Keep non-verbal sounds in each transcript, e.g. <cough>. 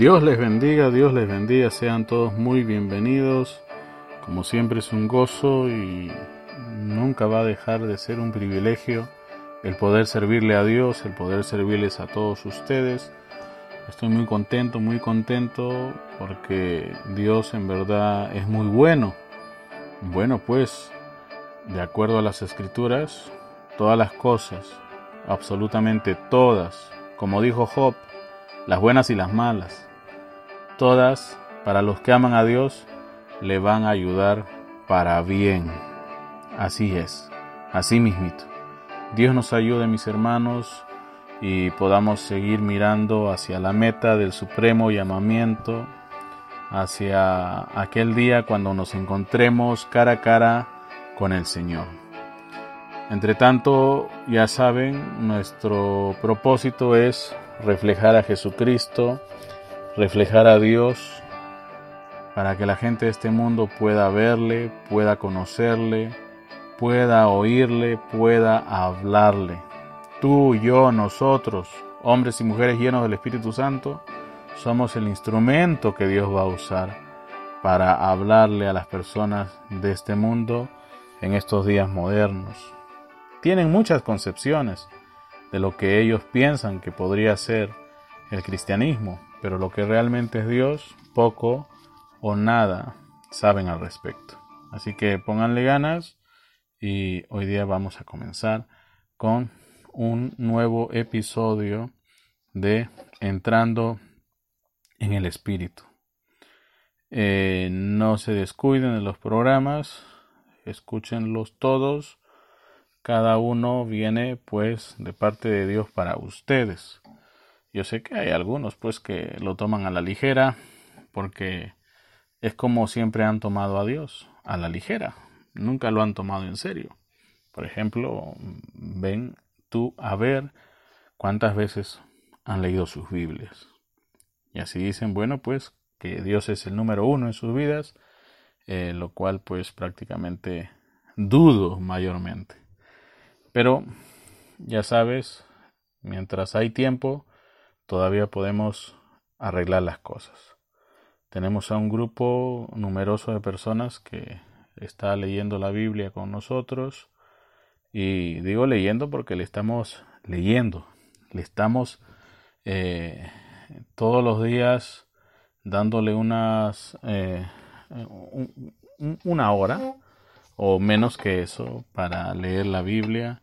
Dios les bendiga, Dios les bendiga, sean todos muy bienvenidos. Como siempre es un gozo y nunca va a dejar de ser un privilegio el poder servirle a Dios, el poder servirles a todos ustedes. Estoy muy contento, muy contento porque Dios en verdad es muy bueno. Bueno, pues, de acuerdo a las escrituras, todas las cosas, absolutamente todas, como dijo Job, las buenas y las malas, todas para los que aman a Dios le van a ayudar para bien. Así es, así mismito. Dios nos ayude, mis hermanos, y podamos seguir mirando hacia la meta del supremo llamamiento, hacia aquel día cuando nos encontremos cara a cara con el Señor. Entre tanto, ya saben, nuestro propósito es reflejar a Jesucristo, reflejar a Dios, para que la gente de este mundo pueda verle, pueda conocerle, pueda oírle, pueda hablarle. Tú, yo, nosotros, hombres y mujeres llenos del Espíritu Santo, somos el instrumento que Dios va a usar para hablarle a las personas de este mundo en estos días modernos. Tienen muchas concepciones de lo que ellos piensan que podría ser el cristianismo, pero lo que realmente es Dios, poco o nada saben al respecto. Así que pónganle ganas y hoy día vamos a comenzar con un nuevo episodio de Entrando en el Espíritu. Eh, no se descuiden de los programas, escúchenlos todos. Cada uno viene pues de parte de Dios para ustedes. Yo sé que hay algunos pues que lo toman a la ligera porque es como siempre han tomado a Dios, a la ligera nunca lo han tomado en serio. Por ejemplo, ven tú a ver cuántas veces han leído sus Biblias. Y así dicen, bueno, pues que Dios es el número uno en sus vidas, eh, lo cual pues prácticamente dudo mayormente. Pero ya sabes, mientras hay tiempo, todavía podemos arreglar las cosas. Tenemos a un grupo numeroso de personas que está leyendo la Biblia con nosotros. Y digo leyendo porque le estamos leyendo, le estamos eh, todos los días dándole unas eh, una hora o menos que eso para leer la Biblia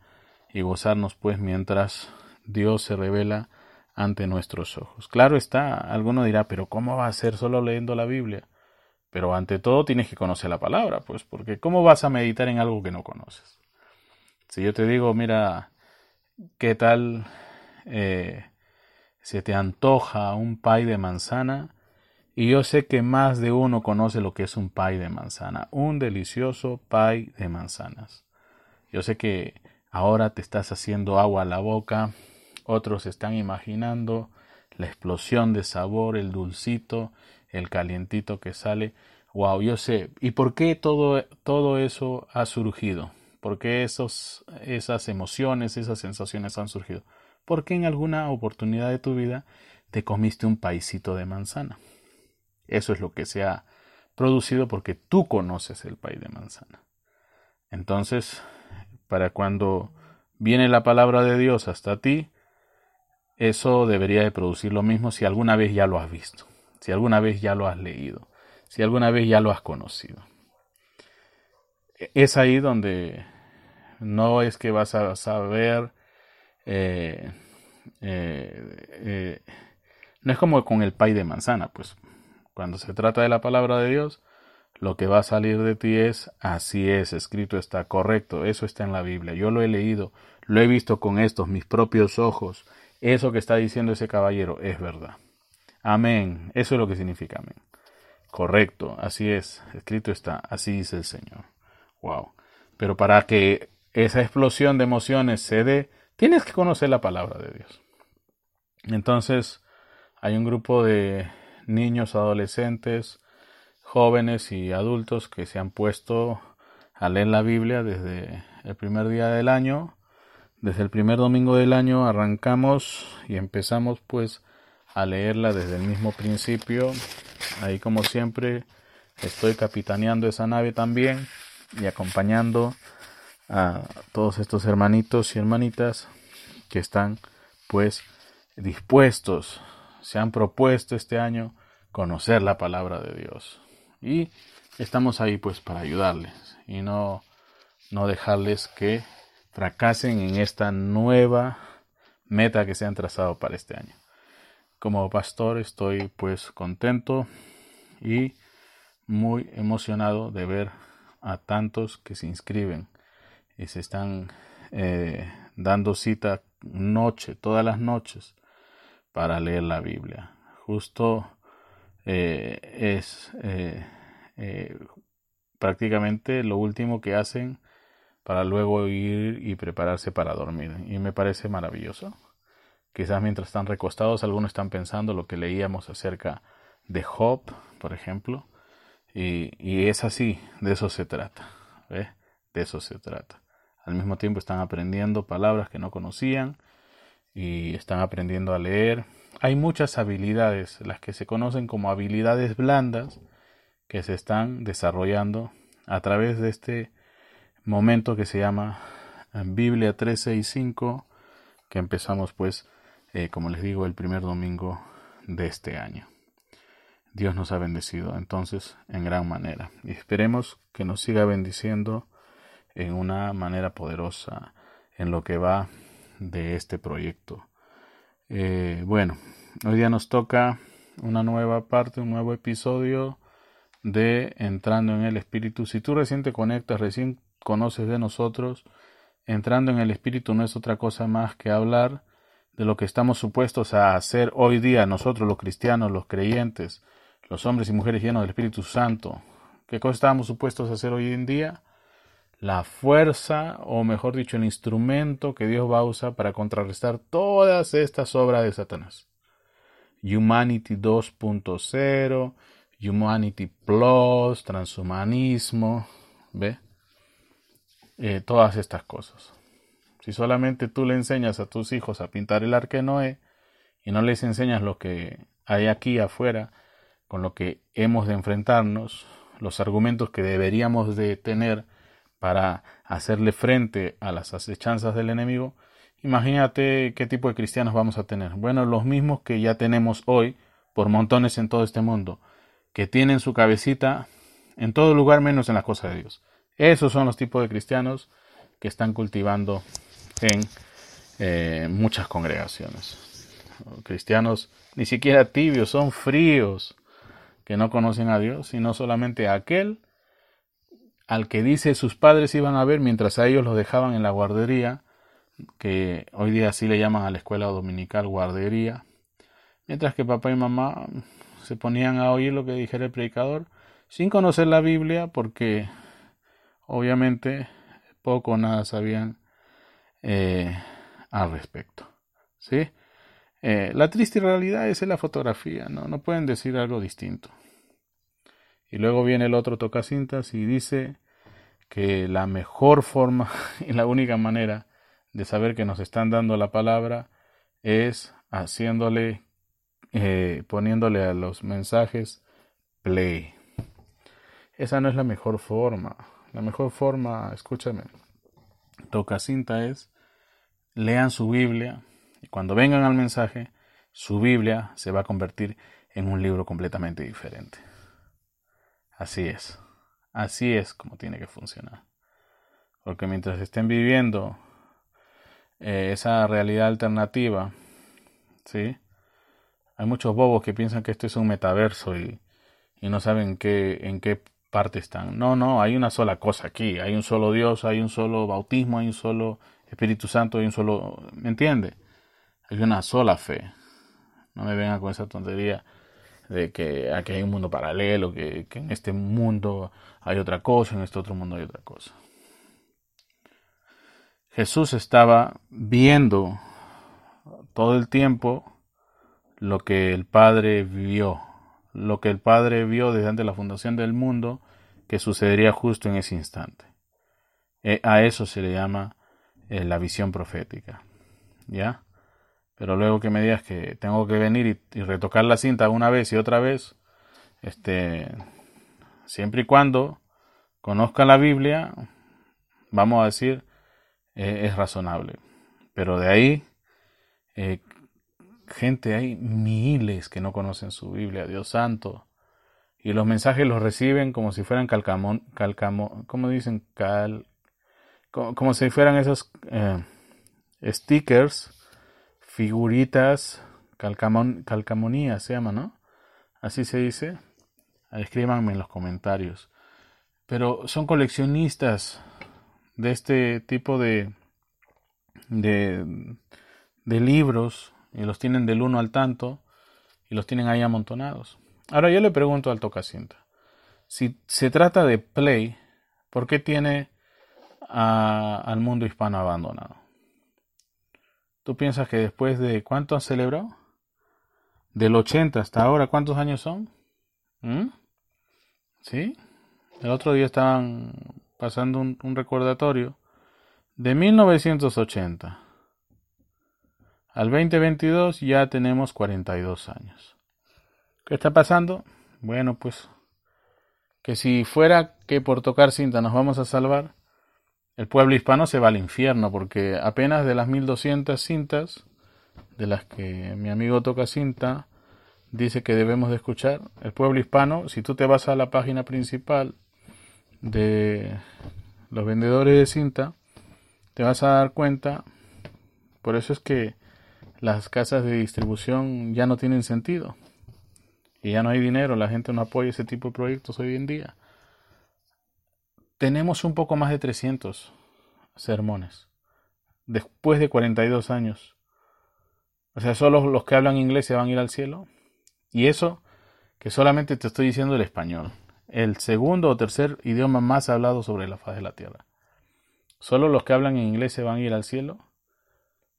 y gozarnos pues mientras Dios se revela ante nuestros ojos. Claro está, alguno dirá, pero ¿cómo va a ser solo leyendo la Biblia? Pero ante todo tienes que conocer la palabra, pues, porque ¿cómo vas a meditar en algo que no conoces? Si yo te digo, mira, ¿qué tal eh, se te antoja un pay de manzana? Y yo sé que más de uno conoce lo que es un pay de manzana, un delicioso pay de manzanas. Yo sé que ahora te estás haciendo agua a la boca, otros están imaginando la explosión de sabor, el dulcito, el calientito que sale. Wow, yo sé. ¿Y por qué todo, todo eso ha surgido? ¿Por qué esos, esas emociones, esas sensaciones han surgido? Porque en alguna oportunidad de tu vida te comiste un paisito de manzana. Eso es lo que se ha producido porque tú conoces el país de manzana. Entonces, para cuando viene la palabra de Dios hasta ti, eso debería de producir lo mismo si alguna vez ya lo has visto si alguna vez ya lo has leído, si alguna vez ya lo has conocido. Es ahí donde no es que vas a saber, eh, eh, eh, no es como con el pay de manzana, pues cuando se trata de la palabra de Dios, lo que va a salir de ti es así es, escrito está correcto, eso está en la Biblia, yo lo he leído, lo he visto con estos, mis propios ojos, eso que está diciendo ese caballero es verdad. Amén. Eso es lo que significa amén. Correcto, así es. Escrito está, así dice el Señor. Wow. Pero para que esa explosión de emociones se dé, tienes que conocer la palabra de Dios. Entonces, hay un grupo de niños, adolescentes, jóvenes y adultos que se han puesto a leer la Biblia desde el primer día del año. Desde el primer domingo del año arrancamos y empezamos pues a leerla desde el mismo principio. Ahí como siempre estoy capitaneando esa nave también y acompañando a todos estos hermanitos y hermanitas que están pues dispuestos, se han propuesto este año conocer la palabra de Dios. Y estamos ahí pues para ayudarles y no, no dejarles que fracasen en esta nueva meta que se han trazado para este año. Como pastor estoy pues contento y muy emocionado de ver a tantos que se inscriben y se están eh, dando cita noche, todas las noches, para leer la Biblia. Justo eh, es eh, prácticamente lo último que hacen para luego ir y prepararse para dormir. Y me parece maravilloso. Quizás mientras están recostados algunos están pensando lo que leíamos acerca de Job, por ejemplo. Y, y es así, de eso se trata. De eso se trata. Al mismo tiempo están aprendiendo palabras que no conocían y están aprendiendo a leer. Hay muchas habilidades, las que se conocen como habilidades blandas, que se están desarrollando a través de este momento que se llama eh, Biblia 365, que empezamos pues, eh, como les digo, el primer domingo de este año. Dios nos ha bendecido entonces en gran manera y esperemos que nos siga bendiciendo en una manera poderosa en lo que va de este proyecto. Eh, bueno, hoy día nos toca una nueva parte, un nuevo episodio de Entrando en el Espíritu. Si tú recién te conectas, recién conoces de nosotros, entrando en el Espíritu no es otra cosa más que hablar de lo que estamos supuestos a hacer hoy día nosotros los cristianos, los creyentes, los hombres y mujeres llenos del Espíritu Santo. ¿Qué cosa estamos supuestos a hacer hoy en día? la fuerza, o mejor dicho, el instrumento que Dios va a usar para contrarrestar todas estas obras de Satanás. Humanity 2.0, Humanity Plus, transhumanismo, ¿ve? Eh, todas estas cosas. Si solamente tú le enseñas a tus hijos a pintar el arque Noé y no les enseñas lo que hay aquí afuera, con lo que hemos de enfrentarnos, los argumentos que deberíamos de tener para hacerle frente a las acechanzas del enemigo, imagínate qué tipo de cristianos vamos a tener. Bueno, los mismos que ya tenemos hoy por montones en todo este mundo, que tienen su cabecita en todo lugar menos en las cosas de Dios. Esos son los tipos de cristianos que están cultivando en eh, muchas congregaciones. Cristianos ni siquiera tibios, son fríos, que no conocen a Dios, sino solamente a aquel al que dice sus padres iban a ver mientras a ellos los dejaban en la guardería, que hoy día así le llaman a la escuela dominical guardería, mientras que papá y mamá se ponían a oír lo que dijera el predicador sin conocer la Biblia porque obviamente poco o nada sabían eh, al respecto. ¿sí? Eh, la triste realidad es la fotografía, ¿no? no pueden decir algo distinto. Y luego viene el otro tocacintas y dice que la mejor forma <laughs> y la única manera de saber que nos están dando la palabra es haciéndole, eh, poniéndole a los mensajes play. Esa no es la mejor forma. La mejor forma, escúchame, tocacinta es lean su Biblia y cuando vengan al mensaje, su Biblia se va a convertir en un libro completamente diferente. Así es. Así es como tiene que funcionar. Porque mientras estén viviendo eh, esa realidad alternativa, ¿sí? Hay muchos bobos que piensan que esto es un metaverso y, y no saben qué, en qué parte están. No, no, hay una sola cosa aquí. Hay un solo Dios, hay un solo bautismo, hay un solo Espíritu Santo, hay un solo... ¿Me entiende? Hay una sola fe. No me vengan con esa tontería de que aquí hay un mundo paralelo, que, en este mundo hay otra cosa, en este otro mundo hay otra cosa. Jesús estaba viendo todo el tiempo lo que el Padre vio, lo que el Padre vio desde antes de la fundación del mundo, que sucedería justo en ese instante. E, a eso se le llama eh, la visión profética. ¿Ya? Pero luego que me digas que tengo que venir y, retocar la cinta una vez y otra vez, este, siempre y cuando conozca la Biblia, vamos a decir, eh, es razonable. Pero de ahí, eh, gente, hay miles que no conocen su Biblia, Dios santo. Y los mensajes los reciben como si fueran calcamón, calcamón, ¿cómo dicen? Cal, como, si fueran esos eh, stickers figuritas, calcamon, calcamonía se llama, ¿no? Así se dice. Escríbanme en los comentarios. Pero son coleccionistas de este tipo de, de, de libros y los tienen del uno al tanto y los tienen ahí amontonados. Ahora yo le pregunto al tocacinta, si se trata de Play, ¿por qué tiene al mundo hispano abandonado? ¿Tú piensas que después de cuánto han celebrado? Del 80 hasta ahora, ¿cuántos años son? ¿Mm? ¿Sí? El otro día estaban pasando un, recordatorio de 1980 al 2022 ya tenemos 42 años. ¿Qué está pasando? Bueno, pues que si fuera que por tocar cinta nos vamos a salvar, el pueblo hispano se va al infierno porque apenas de las 1200 cintas de las que mi amigo toca cinta dice que debemos de escuchar, el pueblo hispano, si tú te vas a la página principal de los vendedores de cinta, te vas a dar cuenta, por eso es que las casas de distribución ya no tienen sentido y ya no hay dinero, la gente no apoya ese tipo de proyectos hoy en día tenemos un poco más de 300 sermones. Después de 42 años. O sea, solo los que hablan inglés se van a ir al cielo. Y eso que solamente te estoy diciendo el español. El segundo o tercer idioma más hablado sobre la faz de la tierra. Solo los que hablan en inglés se van a ir al cielo.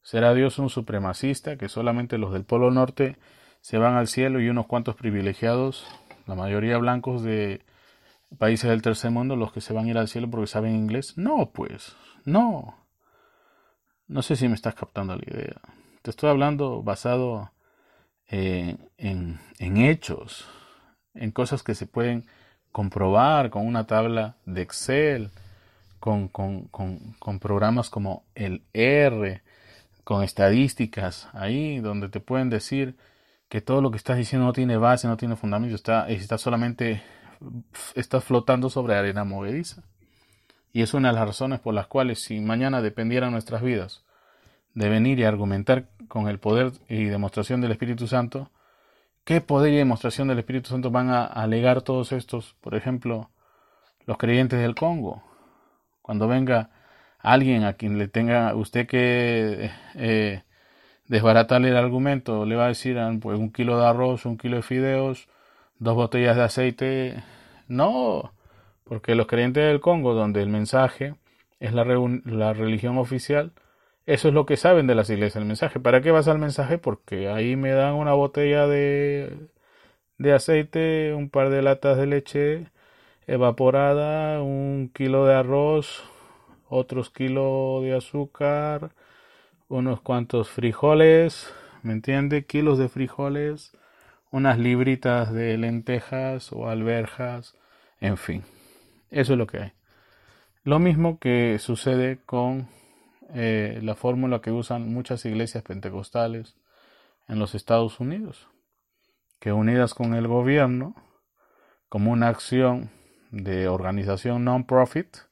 ¿Será Dios un supremacista que solamente los del Polo Norte se van al cielo y unos cuantos privilegiados, la mayoría blancos de países del tercer mundo los que se van a ir al cielo porque saben inglés. No, pues, no. No sé si me estás captando la idea. Te estoy hablando basado eh, en, hechos, en cosas que se pueden comprobar con una tabla de Excel, con, con, con, con, programas como el R, con estadísticas ahí donde te pueden decir que todo lo que estás diciendo no tiene base, no tiene fundamento, está, está solamente estás flotando sobre arena movediza. Y es una de las razones por las cuales si mañana dependieran nuestras vidas de venir y argumentar con el poder y demostración del Espíritu Santo, ¿qué poder y demostración del Espíritu Santo van a alegar todos estos, por ejemplo, los creyentes del Congo? Cuando venga alguien a quien le tenga usted que eh, desbaratarle el argumento, le va a decir ah, pues, un kilo de arroz, un kilo de fideos, dos botellas de aceite. No, porque los creyentes del Congo, donde el mensaje es la, la religión oficial, eso es lo que saben de las iglesias, el mensaje. ¿Para qué vas al mensaje? Porque ahí me dan una botella de, de aceite, un par de latas de leche evaporada, un kilo de arroz, otros kilos de azúcar, unos cuantos frijoles, ¿me entiende? Kilos de frijoles, unas libritas de lentejas o alberjas, en fin, eso es lo que hay. Lo mismo que sucede con eh, la fórmula que usan muchas iglesias pentecostales en los Estados Unidos, que unidas con el gobierno, como una acción de organización non-profit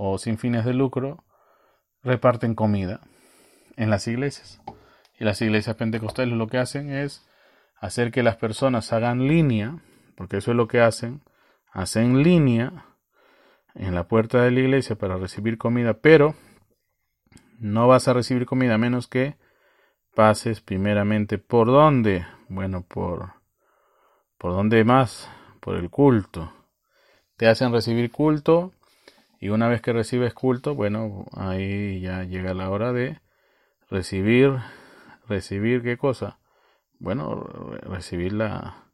o sin fines de lucro, reparten comida en las iglesias. Y las iglesias pentecostales lo que hacen es hacer que las personas hagan línea, porque eso es lo que hacen, hacen línea en la puerta de la iglesia para recibir comida, pero no vas a recibir comida a menos que pases primeramente por dónde? Bueno, por por dónde más? Por el culto. Te hacen recibir culto y una vez que recibes culto, bueno, ahí ya llega la hora de recibir recibir qué cosa? bueno, recibir la,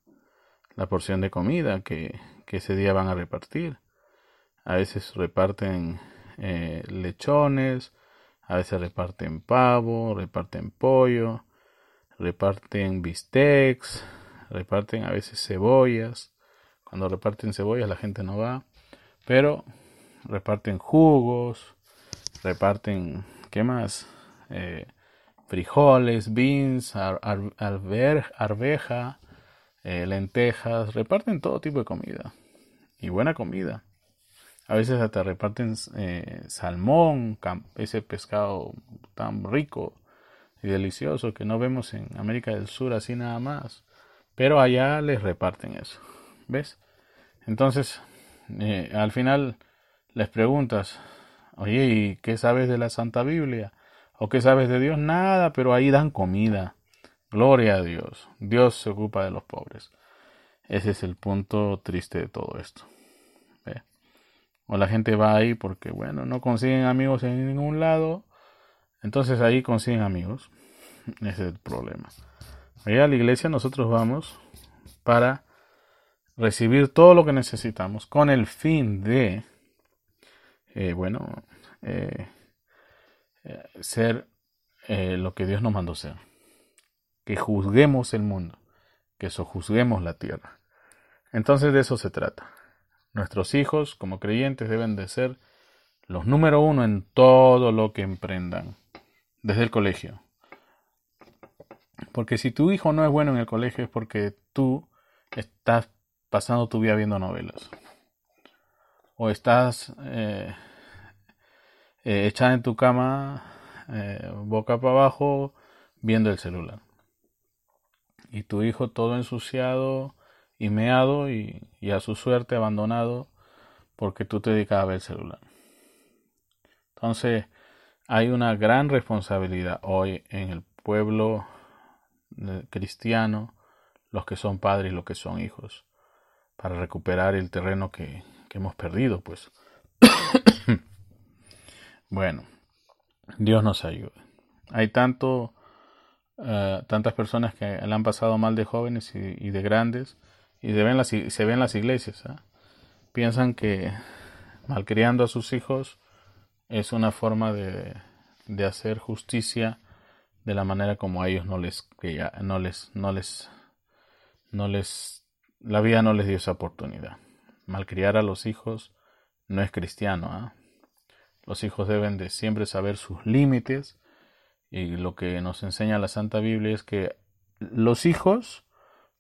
la porción de comida que, que, ese día van a repartir. A veces reparten eh, lechones, a veces reparten pavo, reparten pollo, reparten bistecs, reparten a veces cebollas. Cuando reparten cebollas la gente no va, pero reparten jugos, reparten, ¿qué más? Eh, frijoles, beans, arveja, eh, lentejas, reparten todo tipo de comida y buena comida. A veces hasta reparten eh, salmón, ese pescado tan rico y delicioso que no vemos en América del Sur así nada más. Pero allá les reparten eso. ¿Ves? Entonces, al final les preguntas, oye, ¿y qué sabes de la Santa Biblia? ¿O qué sabes de Dios? Nada, pero ahí dan comida. Gloria a Dios. Dios se ocupa de los pobres. Ese es el punto triste de todo esto. O la gente va ahí porque, bueno, no consiguen amigos en ningún lado. Entonces ahí consiguen amigos. Ese es el problema. Allá a la iglesia nosotros vamos para recibir todo lo que necesitamos con el fin de, eh, bueno, eh, eh, ser lo que Dios nos mandó ser. Que juzguemos el mundo, que sojuzguemos la tierra. Entonces de eso se trata. Nuestros hijos, como creyentes, deben de ser los número uno en todo lo que emprendan, desde el colegio. Porque si tu hijo no es bueno en el colegio es porque tú estás pasando tu vida viendo novelas. O estás eh, echada en tu cama, eh, boca para abajo, viendo el celular. Y tu hijo todo ensuciado, y y, a su suerte abandonado porque tú te dedicabas a ver el celular. Entonces, hay una gran responsabilidad hoy en el pueblo eh, cristiano, los que son padres y los que son hijos, para recuperar el terreno que, hemos perdido, pues. Bueno, Dios nos ayude. Hay tanto, eh, tantas personas que le han pasado mal de jóvenes y de grandes y se ven las, se ven las iglesias. ¿ah? Piensan que malcriando a sus hijos es una forma de, de, hacer justicia de la manera como a ellos no les, que ya, no les, no les, no les, la vida no les dio esa oportunidad. Malcriar a los hijos no es cristiano. ¿ah? Los hijos deben de siempre saber sus límites y lo que nos enseña la Santa Biblia es que los hijos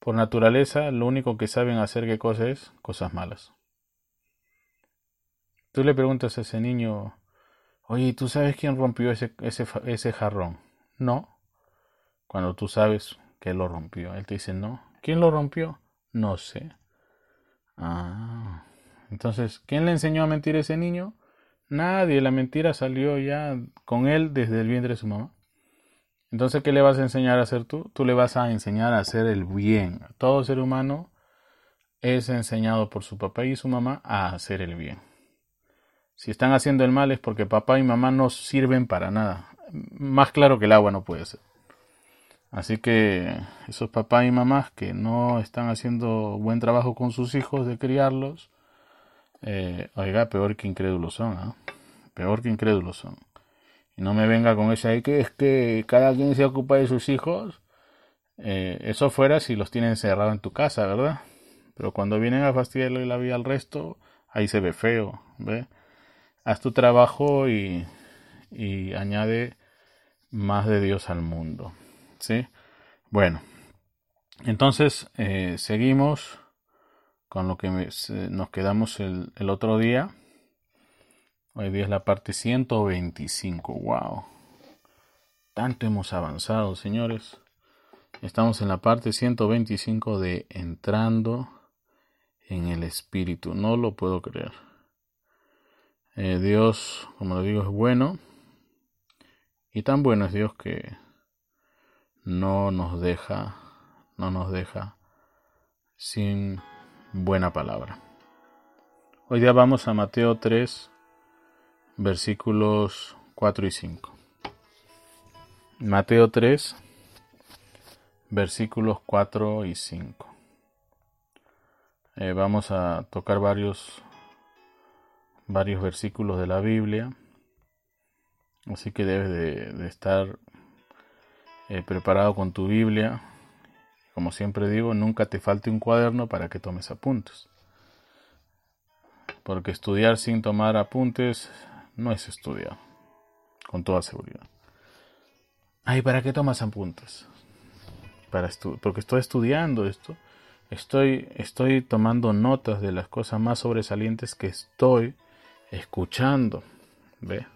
por naturaleza, lo único que saben hacer qué cosa es cosas malas. Tú le preguntas a ese niño, oye, ¿tú sabes quién rompió ese, ese, ese jarrón? No. Cuando tú sabes que lo rompió, él te dice, no. ¿Quién lo rompió? No sé. Ah. Entonces, ¿quién le enseñó a mentir a ese niño? Nadie. La mentira salió ya con él desde el vientre de su mamá. Entonces, ¿qué le vas a enseñar a hacer tú? Tú le vas a enseñar a hacer el bien. Todo ser humano es enseñado por su papá y su mamá a hacer el bien. Si están haciendo el mal es porque papá y mamá no sirven para nada. Más claro que el agua no puede ser. Así que esos papás y mamás que no están haciendo buen trabajo con sus hijos de criarlos, eh, oiga, peor que incrédulos son, ¿ah? peor que incrédulos son. Y no me venga con ese ahí que es que cada quien se ocupa de sus hijos. Eh, eso fuera si los tienen encerrados en tu casa, ¿verdad? Pero cuando vienen a fastidiarle la vida al resto, ahí se ve feo, ¿ve? Haz tu trabajo y, y añade más de Dios al mundo, ¿sí? Bueno, entonces eh, seguimos con lo que nos quedamos el, otro día. Hoy día es la parte 125. Wow. Tanto hemos avanzado, señores. Estamos en la parte 125 de entrando en el Espíritu. No lo puedo creer. Eh, Dios, como lo digo, es bueno. Y tan bueno es Dios que no nos deja, no nos deja sin buena palabra. Hoy día vamos a Mateo 3, versículos 4 y 5. Mateo 3, versículos 4 y 5. Eh, vamos a tocar varios, varios versículos de la Biblia. Así que debes de, estar eh, preparado con tu Biblia. Como siempre digo, nunca te falte un cuaderno para que tomes apuntes. Porque estudiar sin tomar apuntes no es estudiar, con toda seguridad. Ay, ¿para qué tomas apuntes? Para porque estoy estudiando esto. Estoy, estoy tomando notas de las cosas más sobresalientes que estoy escuchando. ¿Ve?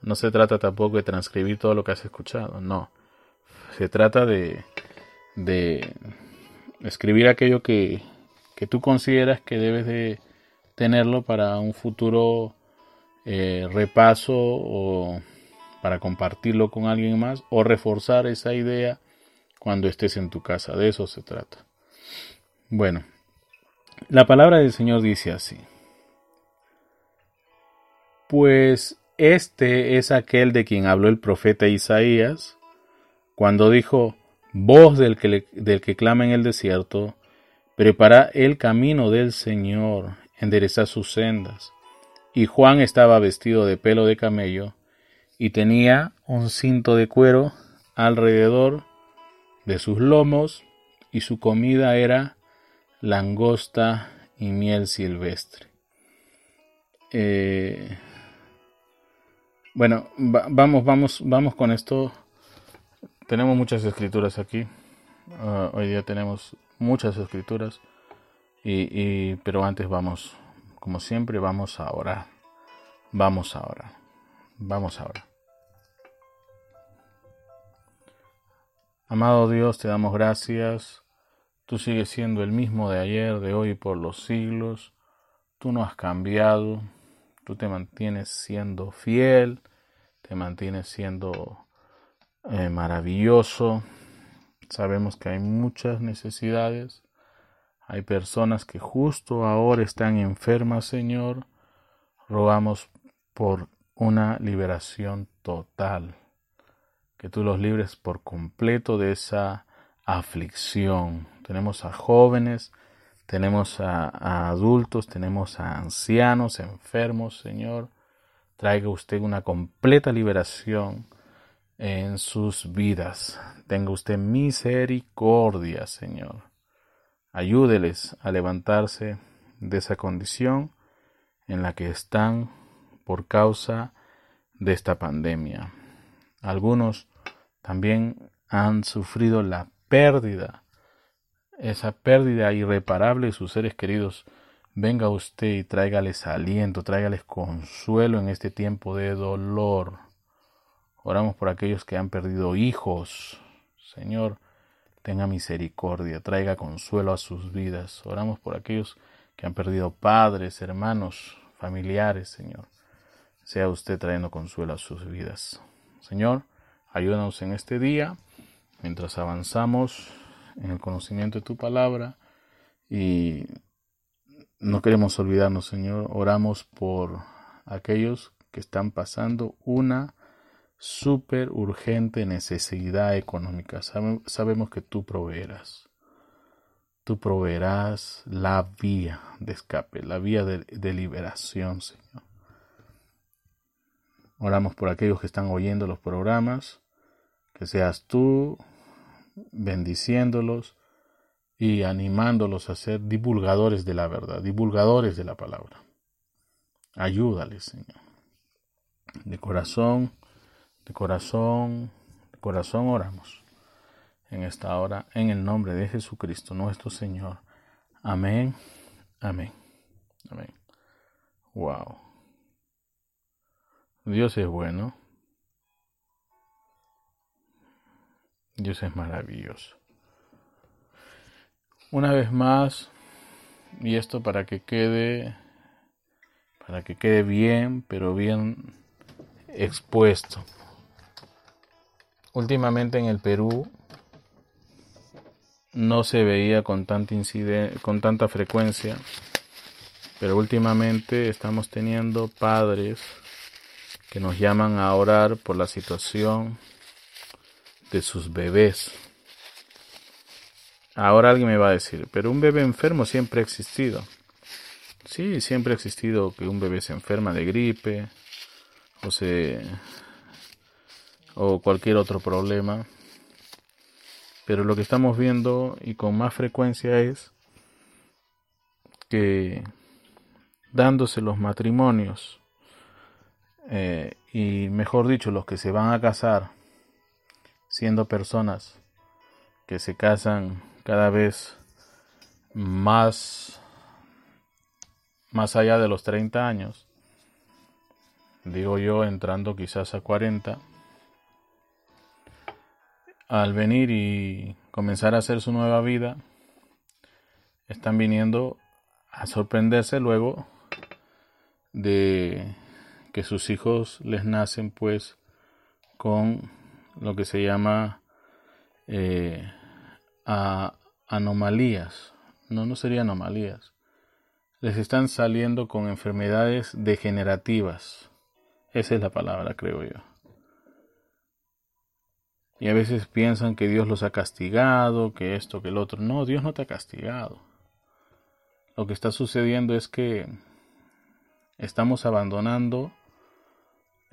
No se trata tampoco de transcribir todo lo que has escuchado, no. Se trata de, de escribir aquello que, que tú consideras que debes de tenerlo para un futuro eh, repaso o para compartirlo con alguien más o reforzar esa idea cuando estés en tu casa. De eso se trata. Bueno, la palabra del Señor dice así. Pues este es aquel de quien habló el profeta Isaías cuando dijo, voz del que, del que clama en el desierto, prepara el camino del Señor, endereza sus sendas. Y Juan estaba vestido de pelo de camello y tenía un cinto de cuero alrededor de sus lomos y su comida era langosta y miel silvestre. Eh, bueno, vamos, vamos, vamos con esto. Tenemos muchas escrituras aquí. Ah, hoy día tenemos muchas escrituras. Y, pero antes vamos, como siempre, vamos a orar. Vamos a orar. Vamos a orar. Amado Dios, te damos gracias. Tú sigues siendo el mismo de ayer, de hoy y por los siglos. Tú no has cambiado tú te mantienes siendo fiel, te mantienes siendo eh, maravilloso. Sabemos que hay muchas necesidades. Hay personas que justo ahora están enfermas, Señor. Rogamos por una liberación total. Que tú los libres por completo de esa aflicción. Tenemos a jóvenes tenemos a, adultos, tenemos a ancianos, enfermos, Señor. Traiga usted una completa liberación en sus vidas. Tenga usted misericordia, Señor. Ayúdeles a levantarse de esa condición en la que están por causa de esta pandemia. Algunos también han sufrido la pérdida esa pérdida irreparable de sus seres queridos, venga usted y tráigales aliento, tráigales consuelo en este tiempo de dolor. Oramos por aquellos que han perdido hijos. Señor, tenga misericordia, traiga consuelo a sus vidas. Oramos por aquellos que han perdido padres, hermanos, familiares, Señor. Sea usted trayendo consuelo a sus vidas. Señor, ayúdanos en este día mientras avanzamos en el conocimiento de tu palabra y no queremos olvidarnos, Señor, oramos por aquellos que están pasando una súper urgente necesidad económica. sabemos que tú proveerás. Tú proveerás la vía de escape, la vía de, liberación, Señor. Oramos por aquellos que están oyendo los programas, que seas tú bendiciéndolos y animándolos a ser divulgadores de la verdad, divulgadores de la palabra. Ayúdales, Señor. De corazón, de corazón, de corazón oramos en esta hora, en el nombre de Jesucristo, nuestro Señor. Amén, amén, amén. Wow. Dios es bueno. Dios es maravilloso. Una vez más, y esto para que quede, para que quede bien, pero bien expuesto. Últimamente en el Perú no se veía con tanta, con tanta frecuencia, pero últimamente estamos teniendo padres que nos llaman a orar por la situación de sus bebés. Ahora alguien me va a decir, pero un bebé enfermo siempre ha existido. Sí, siempre ha existido que un bebé se enferma de gripe o se o cualquier otro problema. Pero lo que estamos viendo y con más frecuencia es que dándose los matrimonios eh, y mejor dicho los que se van a casar siendo personas que se casan cada vez más más allá de los 30 años digo yo entrando quizás a 40 al venir y comenzar a hacer su nueva vida están viniendo a sorprenderse luego de que sus hijos les nacen pues con lo que se llama eh, anomalías. No, no sería anomalías. Les están saliendo con enfermedades degenerativas. Esa es la palabra, creo yo. Y a veces piensan que Dios los ha castigado, que esto, que el otro. No, Dios no te ha castigado. Lo que está sucediendo es que estamos abandonando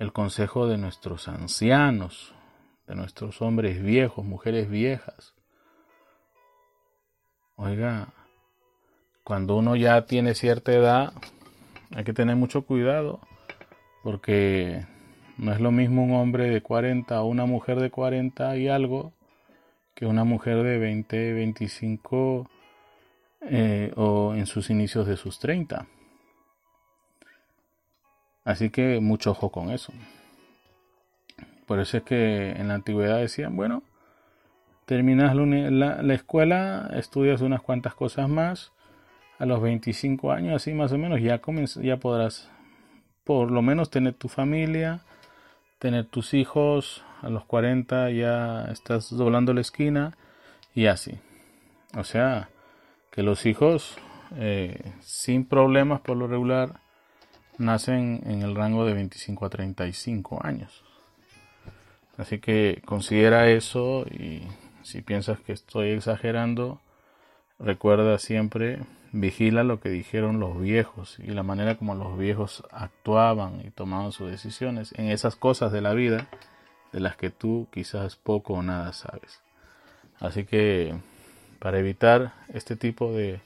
el consejo de nuestros ancianos, de nuestros hombres viejos, mujeres viejas. Oiga, cuando uno ya tiene cierta edad, hay que tener mucho cuidado, porque no es lo mismo un hombre de 40 o una mujer de 40 y algo que una mujer de 20, 25 eh, o en sus inicios de sus 30. Así que mucho ojo con eso. Por eso es que en la antigüedad decían, bueno, terminas la, escuela, estudias unas cuantas cosas más, a los 25 años, así más o menos, ya, ya podrás por lo menos tener tu familia, tener tus hijos, a los 40 ya estás doblando la esquina y así. O sea, que los hijos eh, sin problemas por lo regular nacen en el rango de 25 a 35 años. Así que considera eso y si piensas que estoy exagerando, recuerda siempre, vigila lo que dijeron los viejos y la manera como los viejos actuaban y tomaban sus decisiones en esas cosas de la vida de las que tú quizás poco o nada sabes. Así que para evitar este tipo de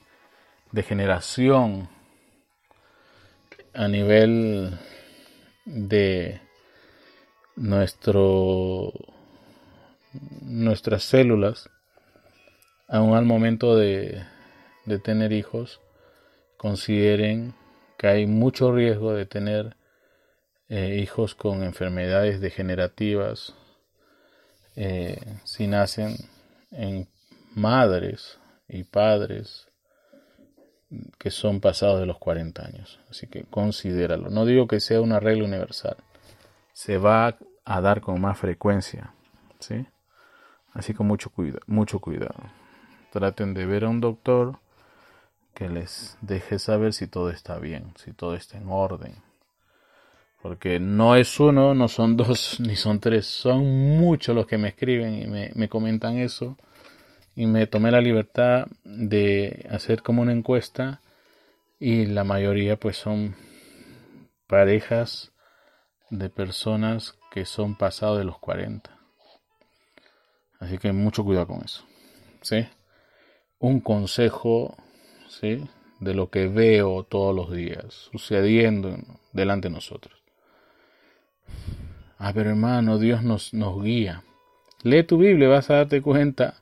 degeneración a nivel de nuestro nuestras células aún al momento de, de tener hijos consideren que hay mucho riesgo de tener eh, hijos con enfermedades degenerativas eh, si nacen en madres y padres que son pasados de los 40 años. Así que considéralo. No digo que sea una regla universal. Se va a dar con más frecuencia. ¿sí? Así que mucho, mucho cuidado. Traten de ver a un doctor que les deje saber si todo está bien, si todo está en orden. Porque no es uno, no son <laughs> dos, ni son tres, son muchos los que me escriben y me, me comentan eso y me tomé la libertad de hacer como una encuesta y la mayoría pues son parejas de personas que son pasados de los 40. Así que mucho cuidado con eso. ¿Sí? Un consejo, De lo que veo todos los días sucediendo delante de nosotros. Ah, pero hermano, Dios nos, nos guía. Lee tu Biblia, vas a darte cuenta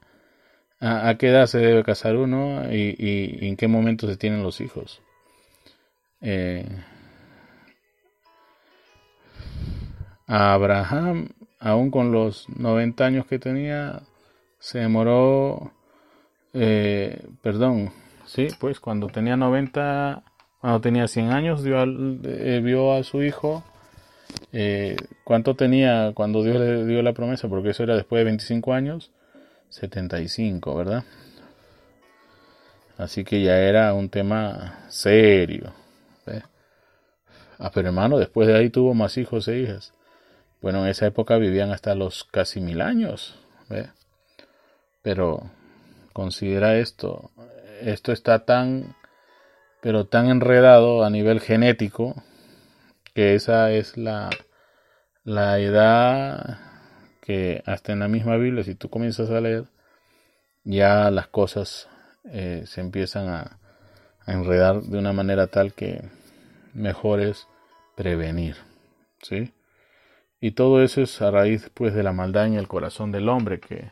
a, qué edad se debe casar uno y, en qué momento se tienen los hijos. Eh, Abraham, aún con los 90 años que tenía, se demoró, eh, perdón, sí, pues cuando tenía 90, cuando tenía 100 años, dio eh, vio a su hijo. ¿Cuánto tenía cuando Dios le dio la promesa? Porque eso era después de 25 años 75, ¿verdad? Así que ya era un tema serio. Ah, pero hermano, después de ahí tuvo más hijos e hijas. Bueno, en esa época vivían hasta los casi mil años. Pero considera esto. Esto está tan, pero tan enredado a nivel genético que esa es la, la edad que hasta en la misma Biblia, si tú comienzas a leer, ya las cosas eh, se empiezan a, a, enredar de una manera tal que mejor es prevenir, ¿sí? Y todo eso es a raíz pues de la maldad en el corazón del hombre que,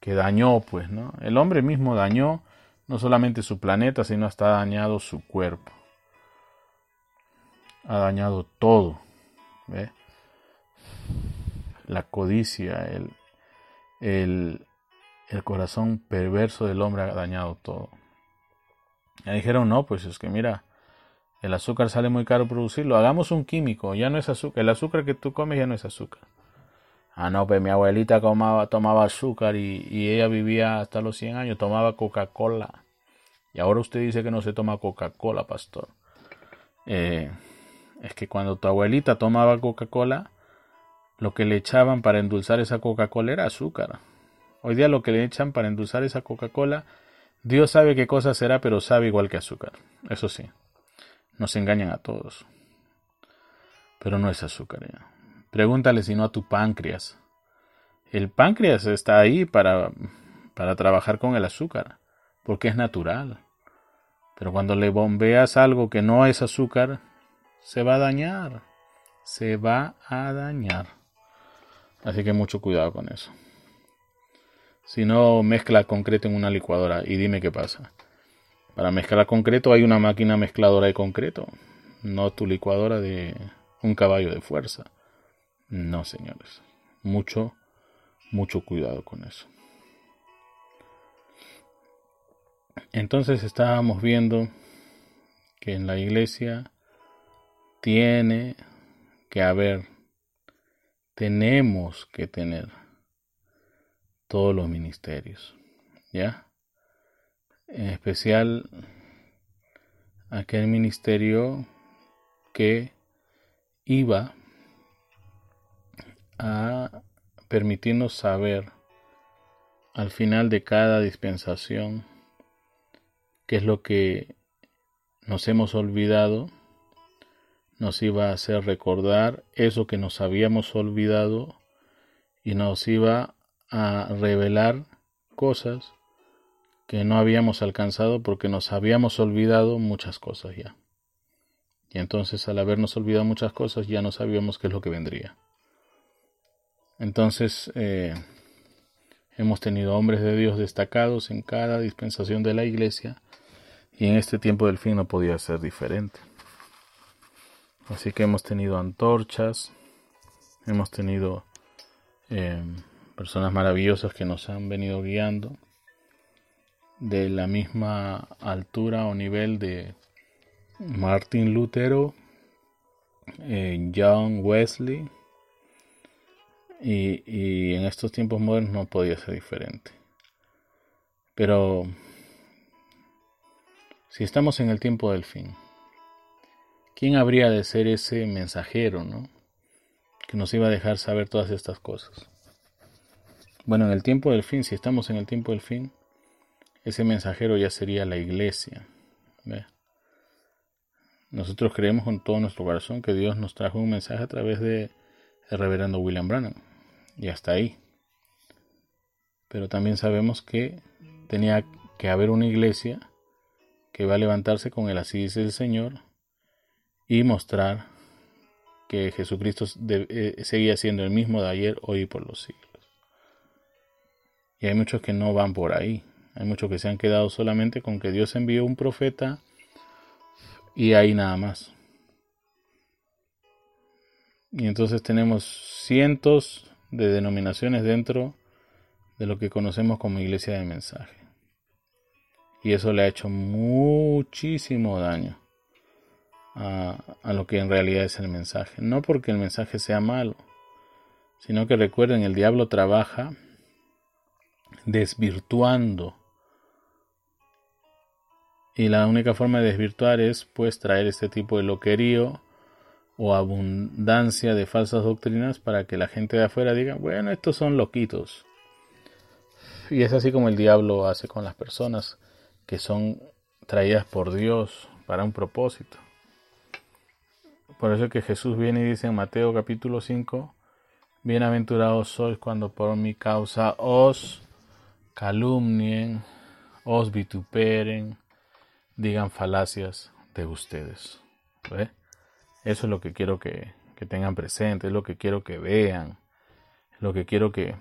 que dañó pues, ¿no? El hombre mismo dañó no solamente su planeta, sino hasta ha dañado su cuerpo. Ha dañado todo. ¿ve? La codicia, el, el, el corazón perverso del hombre ha dañado todo. Ya dijeron, no, pues es que mira, el azúcar sale muy caro producirlo. Hagamos un químico, ya no es azúcar. El azúcar que tú comes ya no es azúcar. Ah, no, pues mi abuelita tomaba, tomaba azúcar y, y, ella vivía hasta los 100 años, tomaba Coca-Cola. Y ahora usted dice que no se toma Coca-Cola, pastor. Eh, es que cuando tu abuelita tomaba Coca-Cola, lo que le echaban para endulzar esa Coca-Cola era azúcar. Hoy día lo que le echan para endulzar esa Coca-Cola, Dios sabe qué cosa será, pero sabe igual que azúcar. Eso sí, nos engañan a todos. Pero no es azúcar. Ya. Pregúntale si no a tu páncreas. El páncreas está ahí para, para trabajar con el azúcar, porque es natural. Pero cuando le bombeas algo que no es azúcar, se va a dañar. Se va a dañar. Así que mucho cuidado con eso. Si no, mezcla concreto en una licuadora y dime qué pasa. Para mezclar concreto hay una máquina mezcladora de concreto, no tu licuadora de un caballo de fuerza. No, señores. Mucho, mucho cuidado con eso. Entonces estábamos viendo que en la iglesia tiene que haber, tenemos que tener todos los ministerios, ¿ya? En especial aquel ministerio que iba a permitirnos saber al final de cada dispensación qué es lo que nos hemos olvidado, nos iba a hacer recordar eso que nos habíamos olvidado y nos iba a revelar cosas que no habíamos alcanzado porque nos habíamos olvidado muchas cosas ya. Y entonces al habernos olvidado muchas cosas ya no sabíamos qué es lo que vendría. Entonces, eh, hemos tenido hombres de Dios destacados en cada dispensación de la iglesia y en este tiempo del fin no podía ser diferente. Así que hemos tenido antorchas, hemos tenido eh, personas maravillosas que nos han venido guiando de la misma altura o nivel de Martin Lutero, eh, John Wesley, y, en estos tiempos modernos no podía ser diferente. Pero si estamos en el tiempo del fin, ¿quién habría de ser ese mensajero, no? Que nos iba a dejar saber todas estas cosas. Bueno, en el tiempo del fin, si estamos en el tiempo del fin, ese mensajero ya sería la iglesia. Nosotros creemos con todo nuestro corazón que Dios nos trajo un mensaje a través de el reverendo William Branham. Y hasta ahí. Pero también sabemos que tenía que haber una iglesia que va a levantarse con el así dice el Señor y mostrar que Jesucristo eh, seguía siendo el mismo de ayer, hoy y por los siglos. Y hay muchos que no van por ahí. Hay muchos que se han quedado solamente con que Dios envió un profeta y ahí nada más. Y entonces tenemos cientos de denominaciones dentro de lo que conocemos como iglesia de mensaje. Y eso le ha hecho muchísimo daño a, a, lo que en realidad es el mensaje. No porque el mensaje sea malo, sino que recuerden, el diablo trabaja desvirtuando. Y la única forma de desvirtuar es pues traer este tipo de loquerío o abundancia de falsas doctrinas para que la gente de afuera diga, bueno, estos son loquitos. Y es así como el diablo hace con las personas que son traídas por Dios para un propósito. Por eso que Jesús viene y dice en Mateo capítulo 5, bienaventurados sois cuando por mi causa os calumnien, os vituperen, digan falacias de ustedes. Eso es lo que quiero que, que tengan presente, es lo que quiero que vean, es lo que quiero que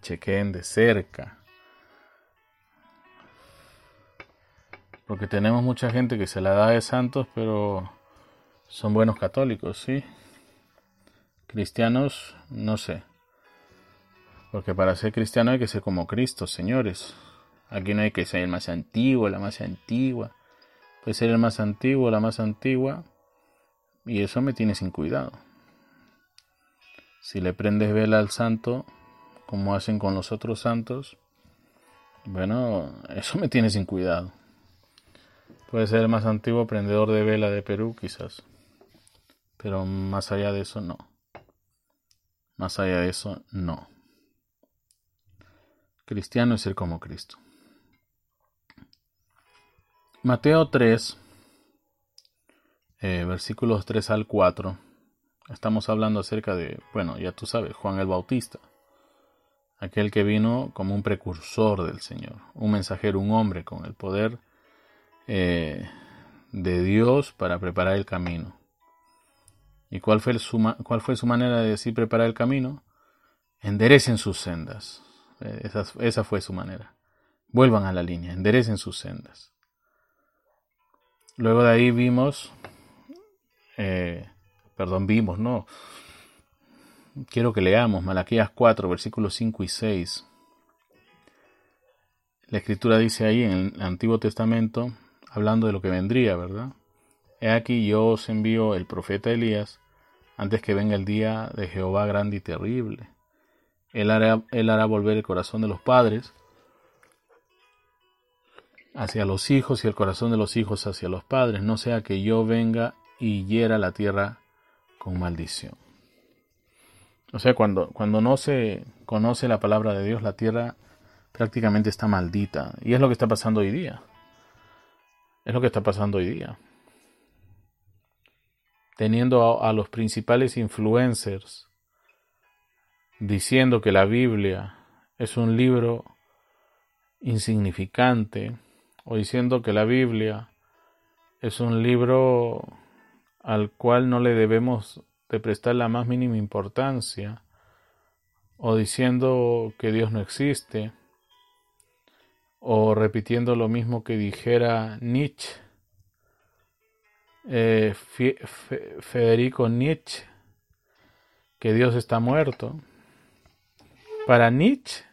chequeen de cerca. Porque tenemos mucha gente que se la da de santos, pero son buenos católicos, ¿sí? Cristianos, no sé. Porque para ser cristiano hay que ser como Cristo, señores. Aquí no hay que ser el más antiguo, la más antigua. Puede ser el más antiguo, la más antigua. Y eso me tiene sin cuidado. Si le prendes vela al santo, como hacen con los otros santos, bueno, eso me tiene sin cuidado. Puede ser el más antiguo prendedor de vela de Perú, quizás. Pero más allá de eso, no. Más allá de eso, no. Cristiano es ser como Cristo. Mateo 3, eh, versículos 3 al 4. Estamos hablando acerca de, bueno, ya tú sabes, Juan el Bautista. Aquel que vino como un precursor del Señor, un mensajero, un hombre con el poder eh, de Dios para preparar el camino. ¿Y cuál fue, su, cuál fue su manera de decir preparar el camino? Enderecen sus sendas. Eh, esa, esa fue su manera. Vuelvan a la línea, enderecen sus sendas. Luego de ahí vimos, eh, perdón, vimos, no. Quiero que leamos Malaquías 4, versículos 5 y 6. La escritura dice ahí en el Antiguo Testamento, hablando de lo que vendría, ¿verdad? He aquí yo os envío el profeta Elías antes que venga el día de Jehová grande y terrible. Él hará, él hará volver el corazón de los padres hacia los hijos y el corazón de los hijos hacia los padres, no sea que yo venga y hiera la tierra con maldición. O sea, cuando, cuando no se conoce la palabra de Dios, la tierra prácticamente está maldita. Y es lo que está pasando hoy día. Es lo que está pasando hoy día. Teniendo a, los principales influencers diciendo que la Biblia es un libro insignificante o diciendo que la Biblia es un libro al cual no le debemos de prestar la más mínima importancia o diciendo que Dios no existe o repitiendo lo mismo que dijera Nietzsche, eh, Federico Nietzsche, que Dios está muerto. Para Nietzsche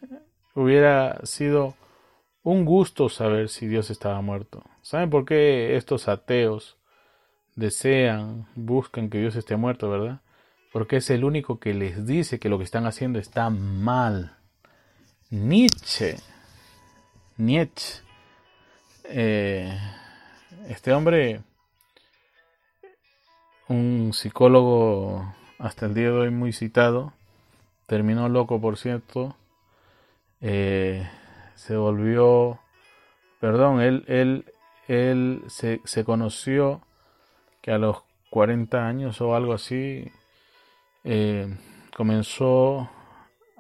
hubiera sido un gusto saber si Dios estaba muerto. ¿Saben por qué estos ateos desean, buscan que Dios esté muerto, verdad? Porque es el único que les dice que lo que están haciendo está mal. Nietzsche Nietzsche. Eh, este hombre, un psicólogo hasta el día de hoy muy citado, terminó loco, por cierto, eh, se volvió, perdón, él, él, él se, se, conoció que a los 40 años o algo así, eh, comenzó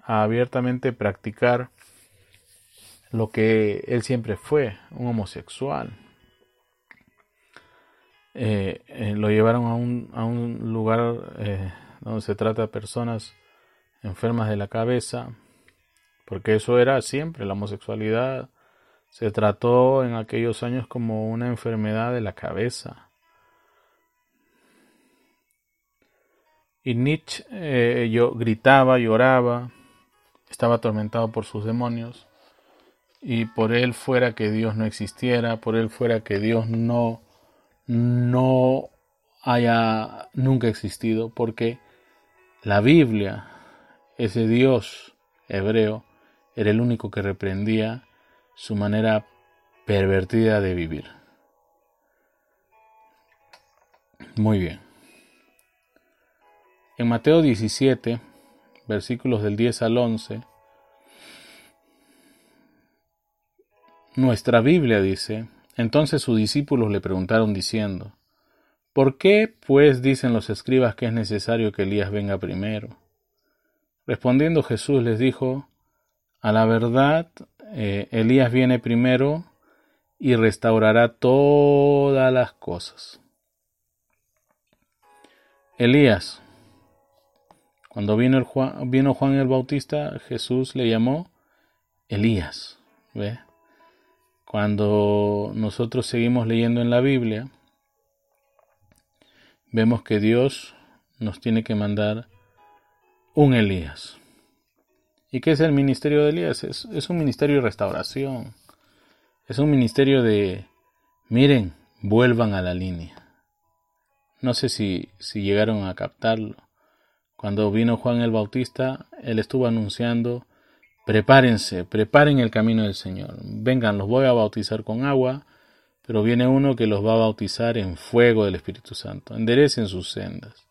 a abiertamente practicar lo que él siempre fue, un homosexual. Eh, eh, lo llevaron a un, a un lugar donde se trata de personas enfermas de la cabeza, porque eso era siempre, la homosexualidad se trató en aquellos años como una enfermedad de la cabeza. Y Nietzsche yo, gritaba, lloraba, estaba atormentado por sus demonios y por él fuera que Dios no existiera, por él fuera que Dios no no haya nunca existido, porque la Biblia, ese Dios hebreo, era el único que reprendía su manera pervertida de vivir. Muy bien. En Mateo 17, versículos del 10 al 11, Nuestra Biblia dice, entonces sus discípulos le preguntaron diciendo, ¿por qué pues dicen los escribas que es necesario que Elías venga primero? Respondiendo Jesús les dijo, a la verdad, eh, Elías viene primero y restaurará todas las cosas. Elías, cuando vino, Juan, vino Juan el Bautista, Jesús le llamó Elías. ¿ve? Cuando nosotros seguimos leyendo en la Biblia, vemos que Dios nos tiene que mandar un Elías. ¿Y qué es el ministerio de Elías? Es, es, un ministerio de restauración. Es un ministerio de, miren, vuelvan a la línea. No sé si, si llegaron a captarlo. Cuando vino Juan el Bautista, él estuvo anunciando, prepárense, preparen el camino del Señor. Vengan, los voy a bautizar con agua, pero viene uno que los va a bautizar en fuego del Espíritu Santo. Enderecen sus sendas.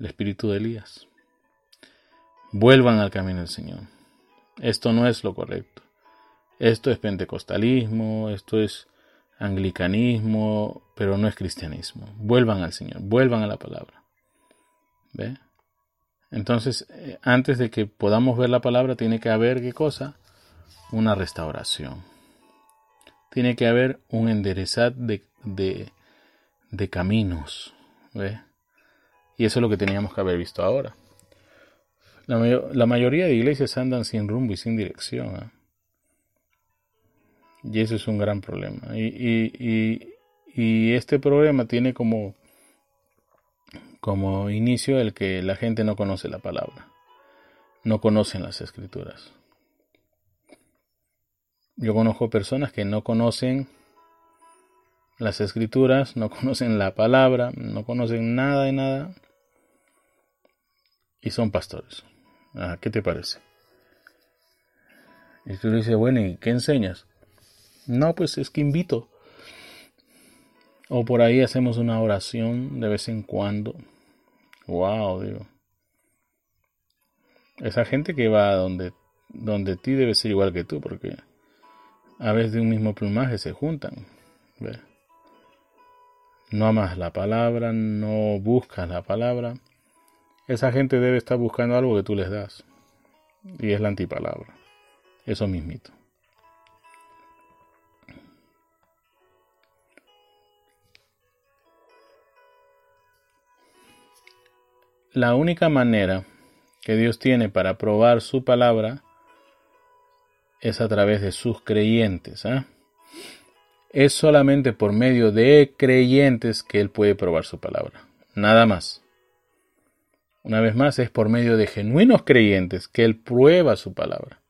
El Espíritu de Elías. Vuelvan al camino del Señor. Esto no es lo correcto. Esto es pentecostalismo, esto es anglicanismo, pero no es cristianismo. Vuelvan al Señor, vuelvan a la palabra. ¿Ve? Entonces, eh, antes de que podamos ver la palabra, tiene que haber qué cosa? Una restauración. Tiene que haber un enderezar de, de, caminos. Y eso es lo que teníamos que haber visto ahora. La, mayoría de iglesias andan sin rumbo y sin dirección. ¿eh? Y eso es un gran problema. Y, este problema tiene como, como inicio el que la gente no conoce la palabra, no conocen las escrituras. Yo conozco personas que no conocen las escrituras, no <laughs> conocen la palabra, no conocen nada de nada y son pastores. Ah, ¿Qué te parece? Y tú le dices, bueno, ¿y qué enseñas? No, pues es que invito. O por ahí hacemos una oración de vez en cuando. Wow, digo. Esa gente que va donde, donde ti debe ser igual que tú, porque a veces de un mismo plumaje se juntan. No amas la palabra, no buscas la palabra. Esa gente debe estar buscando algo que tú les das. Y es la antipalabra. Eso mismito. La única manera que Dios tiene para probar su palabra es a través de sus creyentes. ¿ah? Es solamente por medio de creyentes que Él puede probar su palabra. Nada más. Una vez más, es por medio de genuinos creyentes que Él prueba su palabra.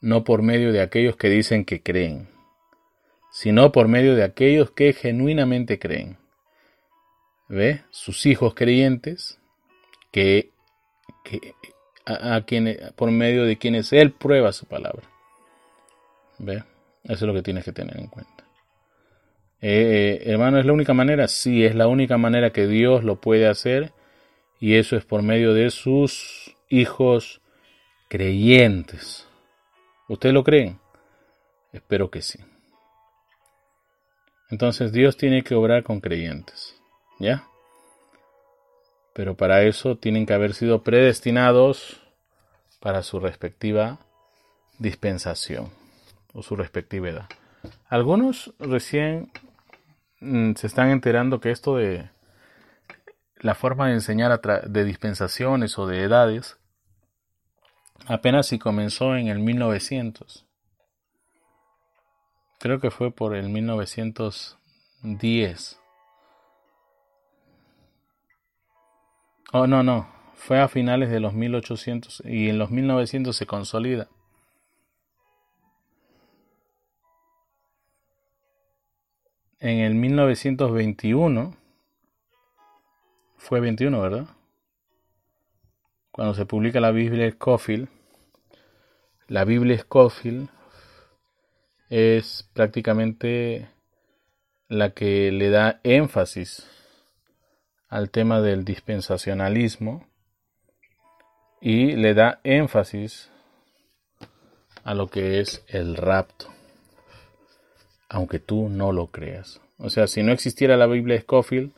No por medio de aquellos que dicen que creen, sino por medio de aquellos que genuinamente creen. ¿Ve? Sus hijos creyentes que, a, por medio de quienes Él prueba su palabra. ¿Ve? Eso es lo que tienes que tener en cuenta. Eh, eh, hermano, ¿es la única manera? Sí, es la única manera que Dios lo puede hacer y eso es por medio de sus hijos creyentes. ¿Ustedes lo creen? Espero que sí. Entonces Dios tiene que obrar con creyentes. ¿Ya? Pero para eso tienen que haber sido predestinados para su respectiva dispensación o su respectiva edad. Algunos recién mm, se están enterando que esto de la forma de enseñar de dispensaciones o de edades apenas si comenzó en el 1900. Creo que fue por el 1910 Oh, no, no. Fue a finales de los 1800 y en los 1900 se consolida. En el 1921, fue 21, ¿verdad? Cuando se publica la Biblia Scofield, la Biblia Scofield es prácticamente la que le da énfasis al tema del dispensacionalismo y le da énfasis a lo que es el rapto, aunque tú no lo creas. O sea, si no existiera la Biblia Scofield,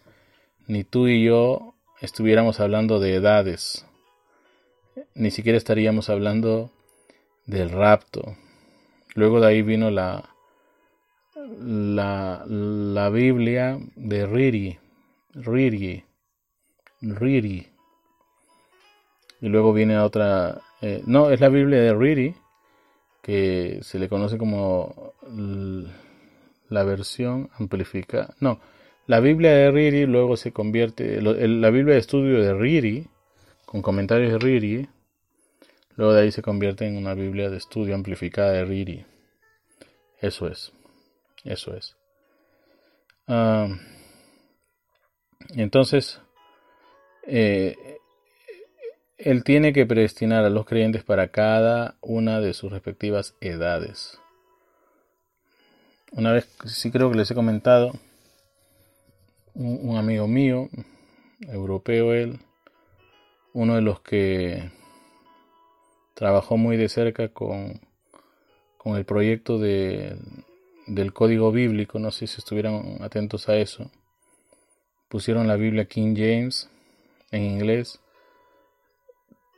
ni tú y yo estuviéramos hablando de edades, ni siquiera estaríamos hablando del rapto, Luego de ahí vino la, la, la Biblia de Riri, Riri, Riri. Y luego viene otra, eh, no, es la Biblia de Riri, que se le conoce como la versión amplificada. No, la Biblia de Riri luego se convierte, la Biblia de estudio de Riri, con comentarios de Riri, luego de ahí se convierte en una Biblia de estudio amplificada de Riri. Eso es, eso es. Ah, entonces, eh, él tiene que predestinar a los creyentes para cada una de sus respectivas edades. Una vez, sí creo que les he comentado, un, amigo mío, europeo él, uno de los que trabajó muy de cerca con, con el proyecto de, del código bíblico, no sé si estuvieron atentos a eso, pusieron la Biblia King James en inglés,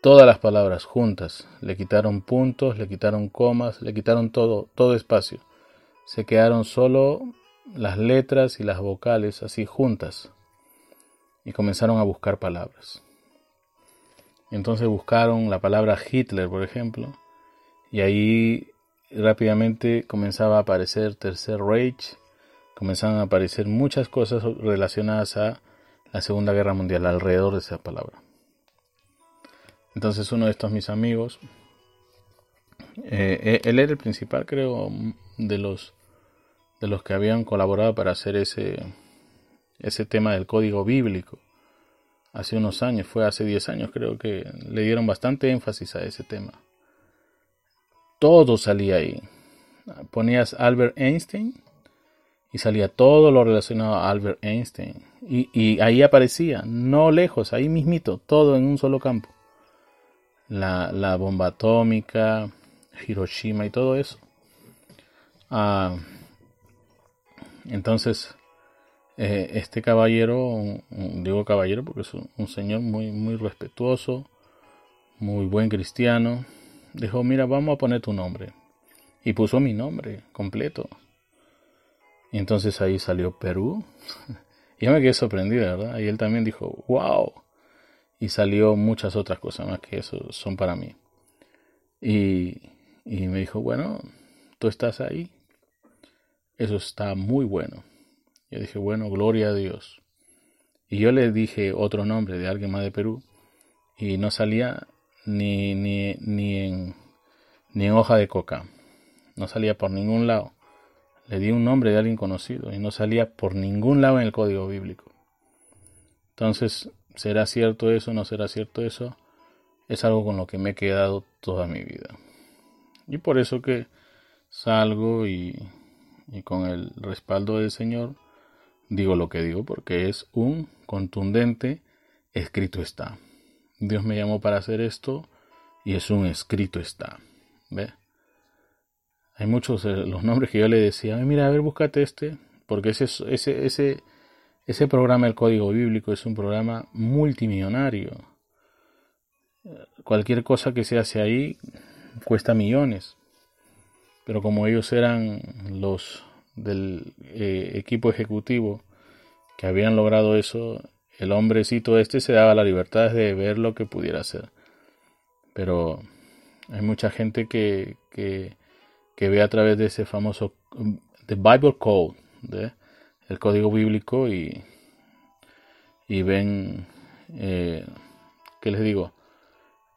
todas las palabras juntas, le quitaron puntos, le quitaron comas, le quitaron todo, todo espacio. Se quedaron solo las letras y las vocales así juntas. Y comenzaron a buscar palabras. Entonces buscaron la palabra Hitler, por ejemplo, y ahí rápidamente comenzaba a aparecer Tercer Reich, comenzaban a aparecer muchas cosas relacionadas a la Segunda Guerra Mundial alrededor de esa palabra. Entonces uno de estos mis amigos, eh, él era el principal creo de los de los que habían colaborado para hacer ese, ese tema del código bíblico. Hace unos años, fue hace 10 años creo que le dieron bastante énfasis a ese tema. Todo salía ahí. Ponías Albert Einstein y salía todo lo relacionado a Albert Einstein. Y, ahí aparecía, no lejos, ahí mismito, todo en un solo campo. La, bomba atómica, Hiroshima y todo eso. Ah, entonces, eh, este caballero, digo caballero porque es un, señor muy, muy respetuoso, muy buen cristiano, dijo, mira, vamos a poner tu nombre. Y puso mi nombre completo. Y entonces ahí salió Perú. <laughs> y yo me quedé sorprendido, ¿verdad? Y él también dijo, wow. Y salió muchas otras cosas más que eso son para mí. Y, y me dijo, bueno, tú estás ahí. Eso está muy bueno. Yo dije, bueno, gloria a Dios. Y yo le dije otro nombre de alguien más de Perú y no salía ni, ni, ni, en, ni en hoja de coca. No salía por ningún lado. Le di un nombre de alguien conocido y no salía por ningún lado en el código bíblico. Entonces, ¿será cierto eso? ¿No será cierto eso? Es algo con lo que me he quedado toda mi vida. Y por eso que salgo y y con el respaldo del Señor digo lo que digo porque es un contundente escrito está. Dios me llamó para hacer esto y es un escrito está. ¿Ve? Hay muchos de los nombres que yo le decía, mira, a ver, búscate este, porque ese, ese, ese, ese programa del Código Bíblico es un programa multimillonario. Cualquier cosa que se hace ahí cuesta millones pero como ellos eran los del eh, equipo ejecutivo que habían logrado eso, el hombrecito este se daba la libertad de ver lo que pudiera hacer. Pero hay mucha gente que, que, ve a través de ese famoso The Bible Code, el código bíblico y, y ven, eh, ¿qué les digo?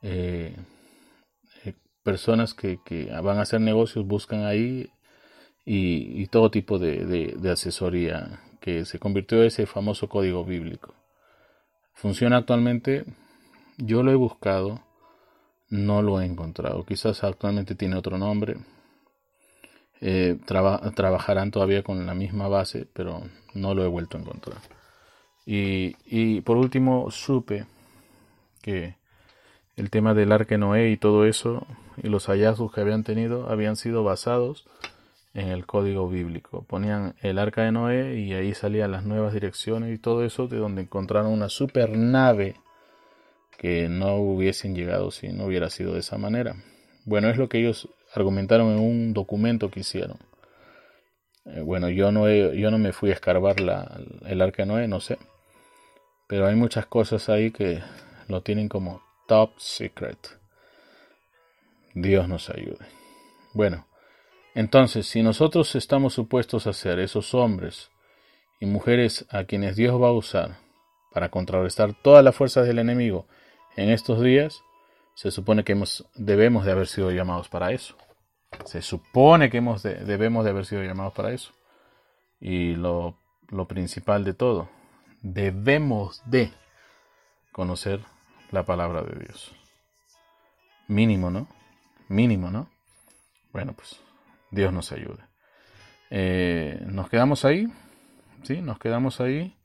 Eh, personas que, van a hacer negocios buscan ahí y, todo tipo de, asesoría que se convirtió en ese famoso código bíblico. ¿Funciona actualmente? Yo lo he buscado, no lo he encontrado. Quizás actualmente tiene otro nombre. Eh, trabajarán todavía con la misma base, pero no lo he vuelto a encontrar. Y, y por último, supe que el tema del arca Noé y todo eso y los hallazgos que habían tenido habían sido basados en el código bíblico. Ponían el arca de Noé y ahí salían las nuevas direcciones y todo eso de donde encontraron una super nave que no hubiesen llegado si no hubiera sido de esa manera. Bueno, es lo que ellos argumentaron en un documento que hicieron. Eh, bueno, yo no, yo no me fui a escarbar la, el arca Noé, no sé. Pero hay muchas cosas ahí que lo tienen como top secret. Dios nos ayude. Bueno, entonces, si nosotros estamos supuestos a ser esos hombres y mujeres a quienes Dios va a usar para contrarrestar todas las fuerzas del enemigo en estos días, se supone que hemos, debemos de haber sido llamados para eso. Se supone que hemos debemos de haber sido llamados para eso. Y lo, lo principal de todo, debemos de conocer la palabra de Dios. Mínimo, ¿no? Mínimo, ¿no? Bueno, pues Dios nos ayude. Eh, nos quedamos ahí, ¿sí? Nos quedamos ahí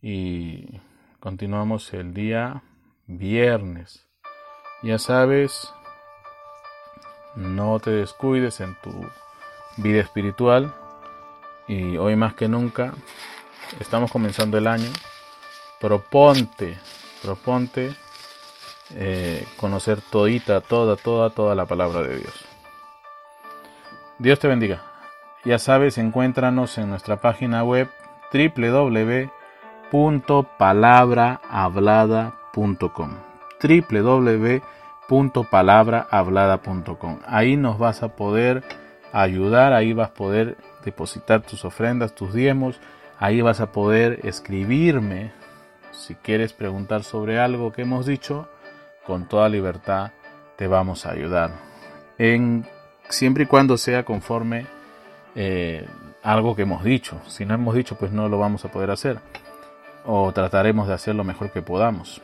y continuamos el día viernes. Ya sabes, no te descuides en tu vida espiritual y hoy más que nunca estamos comenzando el año. Proponte, proponte eh, conocer todita, toda, toda, toda la palabra de Dios. Dios te bendiga. Ya sabes, encuéntranos en nuestra página web www.palabrahablada.com www.palabrahablada.com Ahí nos vas a poder ayudar, ahí vas a poder depositar tus ofrendas, tus diezmos, ahí vas a poder escribirme si quieres preguntar sobre algo que hemos dicho, con toda libertad te vamos a ayudar. En siempre y cuando sea conforme eh, algo que hemos dicho. Si no hemos dicho, pues no lo vamos a poder hacer. O trataremos de hacer lo mejor que podamos.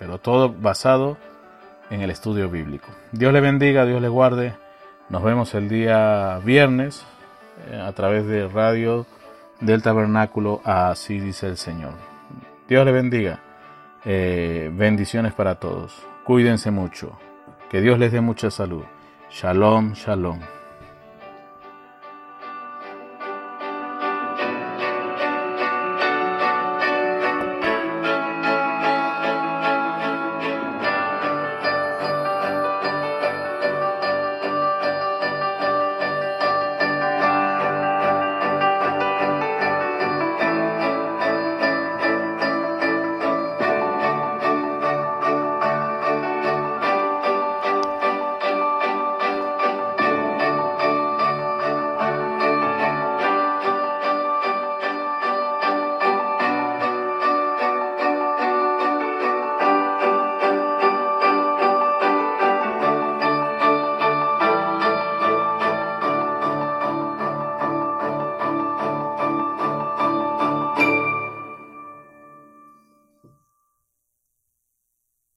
Pero todo basado en el estudio bíblico. Dios le bendiga, Dios le guarde. Nos vemos el día viernes eh, a través de radio del tabernáculo. Así dice el Señor. Dios le bendiga. Eh, bendiciones para todos. Cuídense mucho. Que Dios les dé mucha salud. Shalom, shalom.